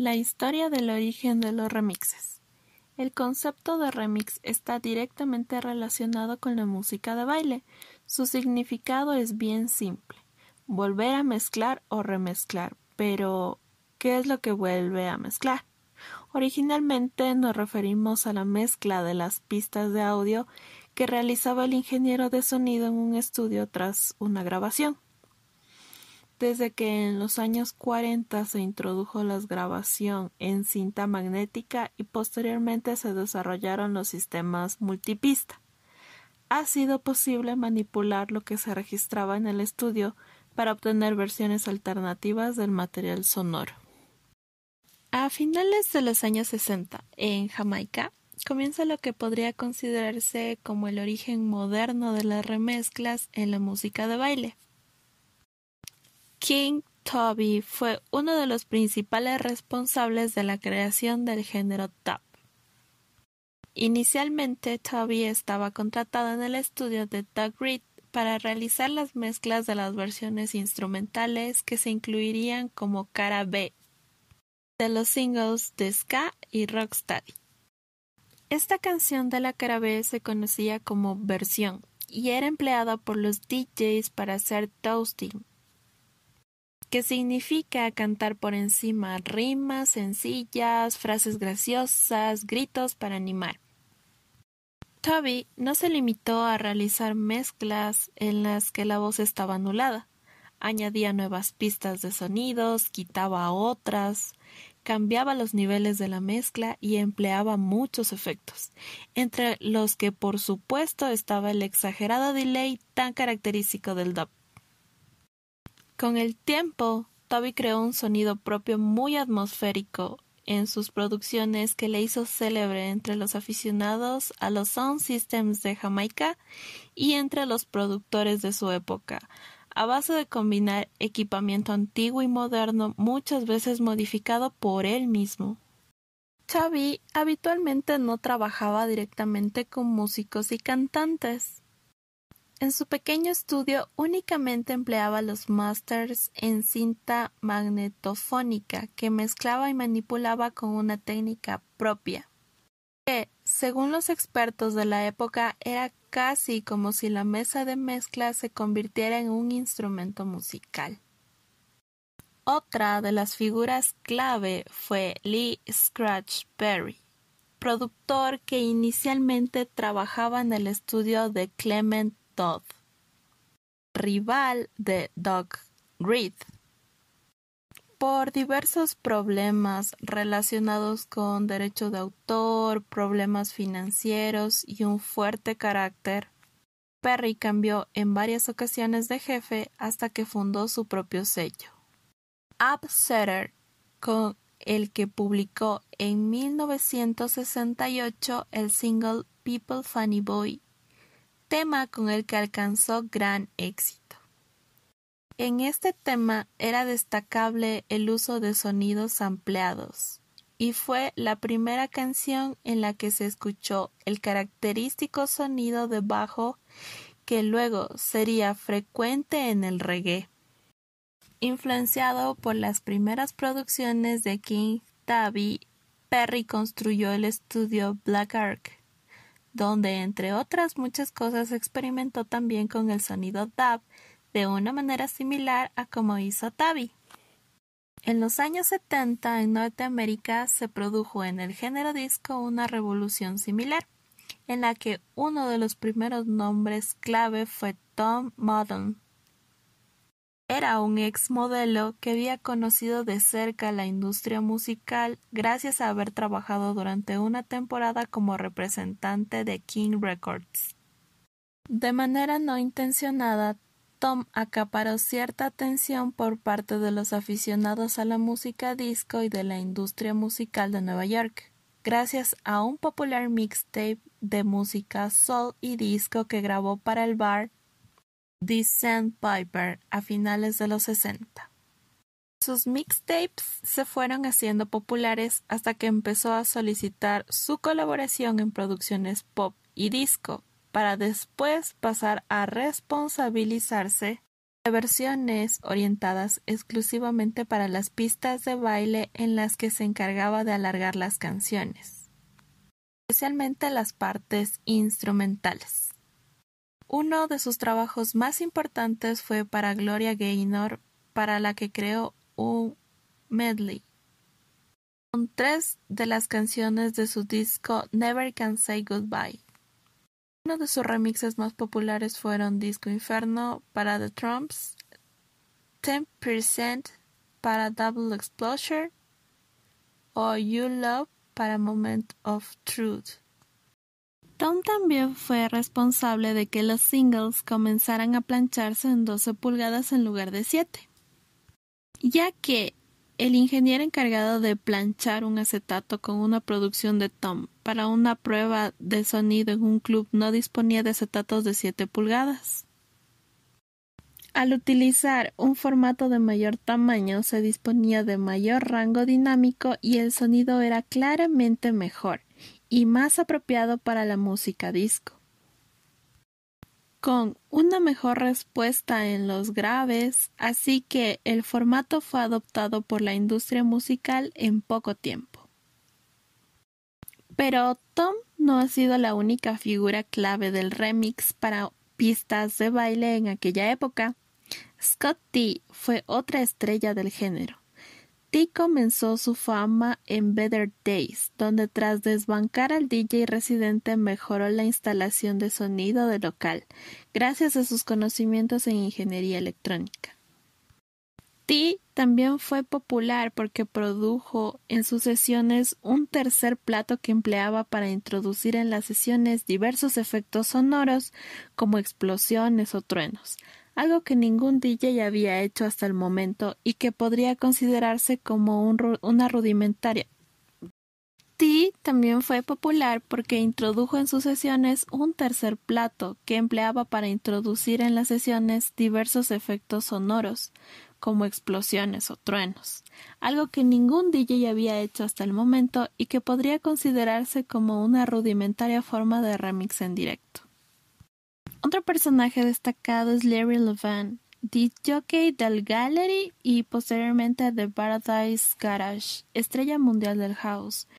La historia del origen de los remixes. El concepto de remix está directamente relacionado con la música de baile. Su significado es bien simple. Volver a mezclar o remezclar. Pero, ¿qué es lo que vuelve a mezclar? Originalmente nos referimos a la mezcla de las pistas de audio que realizaba el ingeniero de sonido en un estudio tras una grabación. Desde que en los años 40 se introdujo la grabación en cinta magnética y posteriormente se desarrollaron los sistemas multipista, ha sido posible manipular lo que se registraba en el estudio para obtener versiones alternativas del material sonoro. A finales de los años 60, en Jamaica, comienza lo que podría considerarse como el origen moderno de las remezclas en la música de baile. King Toby fue uno de los principales responsables de la creación del género tap. Inicialmente, Toby estaba contratado en el estudio de Doug Reed para realizar las mezclas de las versiones instrumentales que se incluirían como cara B de los singles de Ska y Rocksteady. Esta canción de la cara B se conocía como versión y era empleada por los DJs para hacer toasting, que significa cantar por encima rimas sencillas, frases graciosas, gritos para animar. Toby no se limitó a realizar mezclas en las que la voz estaba anulada. Añadía nuevas pistas de sonidos, quitaba otras, cambiaba los niveles de la mezcla y empleaba muchos efectos, entre los que por supuesto estaba el exagerado delay tan característico del dub. Con el tiempo, Toby creó un sonido propio muy atmosférico en sus producciones que le hizo célebre entre los aficionados a los sound systems de Jamaica y entre los productores de su época, a base de combinar equipamiento antiguo y moderno muchas veces modificado por él mismo. Toby habitualmente no trabajaba directamente con músicos y cantantes. En su pequeño estudio únicamente empleaba los masters en cinta magnetofónica que mezclaba y manipulaba con una técnica propia, que, según los expertos de la época, era casi como si la mesa de mezcla se convirtiera en un instrumento musical. Otra de las figuras clave fue Lee Scratch Perry, productor que inicialmente trabajaba en el estudio de Clement rival de Doug Reed. Por diversos problemas relacionados con derecho de autor, problemas financieros y un fuerte carácter, Perry cambió en varias ocasiones de jefe hasta que fundó su propio sello. Upsetter, con el que publicó en 1968 el single People Funny Boy tema con el que alcanzó gran éxito. En este tema era destacable el uso de sonidos ampliados, y fue la primera canción en la que se escuchó el característico sonido de bajo que luego sería frecuente en el reggae. Influenciado por las primeras producciones de King Tabby, Perry construyó el estudio Black Ark, donde entre otras muchas cosas experimentó también con el sonido dub de una manera similar a como hizo Tabi. En los años 70 en Norteamérica se produjo en el género disco una revolución similar, en la que uno de los primeros nombres clave fue Tom era un ex modelo que había conocido de cerca la industria musical gracias a haber trabajado durante una temporada como representante de King Records. De manera no intencionada, Tom acaparó cierta atención por parte de los aficionados a la música disco y de la industria musical de Nueva York, gracias a un popular mixtape de música soul y disco que grabó para el bar The Sandpiper a finales de los 60. Sus mixtapes se fueron haciendo populares hasta que empezó a solicitar su colaboración en producciones pop y disco, para después pasar a responsabilizarse de versiones orientadas exclusivamente para las pistas de baile en las que se encargaba de alargar las canciones, especialmente las partes instrumentales. Uno de sus trabajos más importantes fue para Gloria Gaynor, para la que creó un medley con tres de las canciones de su disco Never Can Say Goodbye. Uno de sus remixes más populares fueron Disco Inferno para The Trumps, 10% para Double Exposure o You Love para Moment of Truth. Tom también fue responsable de que los singles comenzaran a plancharse en 12 pulgadas en lugar de 7, ya que el ingeniero encargado de planchar un acetato con una producción de Tom para una prueba de sonido en un club no disponía de acetatos de 7 pulgadas. Al utilizar un formato de mayor tamaño se disponía de mayor rango dinámico y el sonido era claramente mejor, y más apropiado para la música disco. Con una mejor respuesta en los graves, así que el formato fue adoptado por la industria musical en poco tiempo. Pero Tom no ha sido la única figura clave del remix para pistas de baile en aquella época. Scott T fue otra estrella del género. T comenzó su fama en Better Days, donde tras desbancar al DJ residente mejoró la instalación de sonido del local, gracias a sus conocimientos en ingeniería electrónica. T también fue popular porque produjo en sus sesiones un tercer plato que empleaba para introducir en las sesiones diversos efectos sonoros como explosiones o truenos, algo que ningún DJ había hecho hasta el momento y que podría considerarse como una rudimentaria. T también fue popular porque introdujo en sus sesiones un tercer plato que empleaba para introducir en las sesiones diversos efectos sonoros, como explosiones o truenos, algo que ningún DJ había hecho hasta el momento y que podría considerarse como una rudimentaria forma de remix en directo. Otro personaje destacado es Larry Levan, jockey del Gallery y posteriormente de Paradise Garage, estrella mundial del house,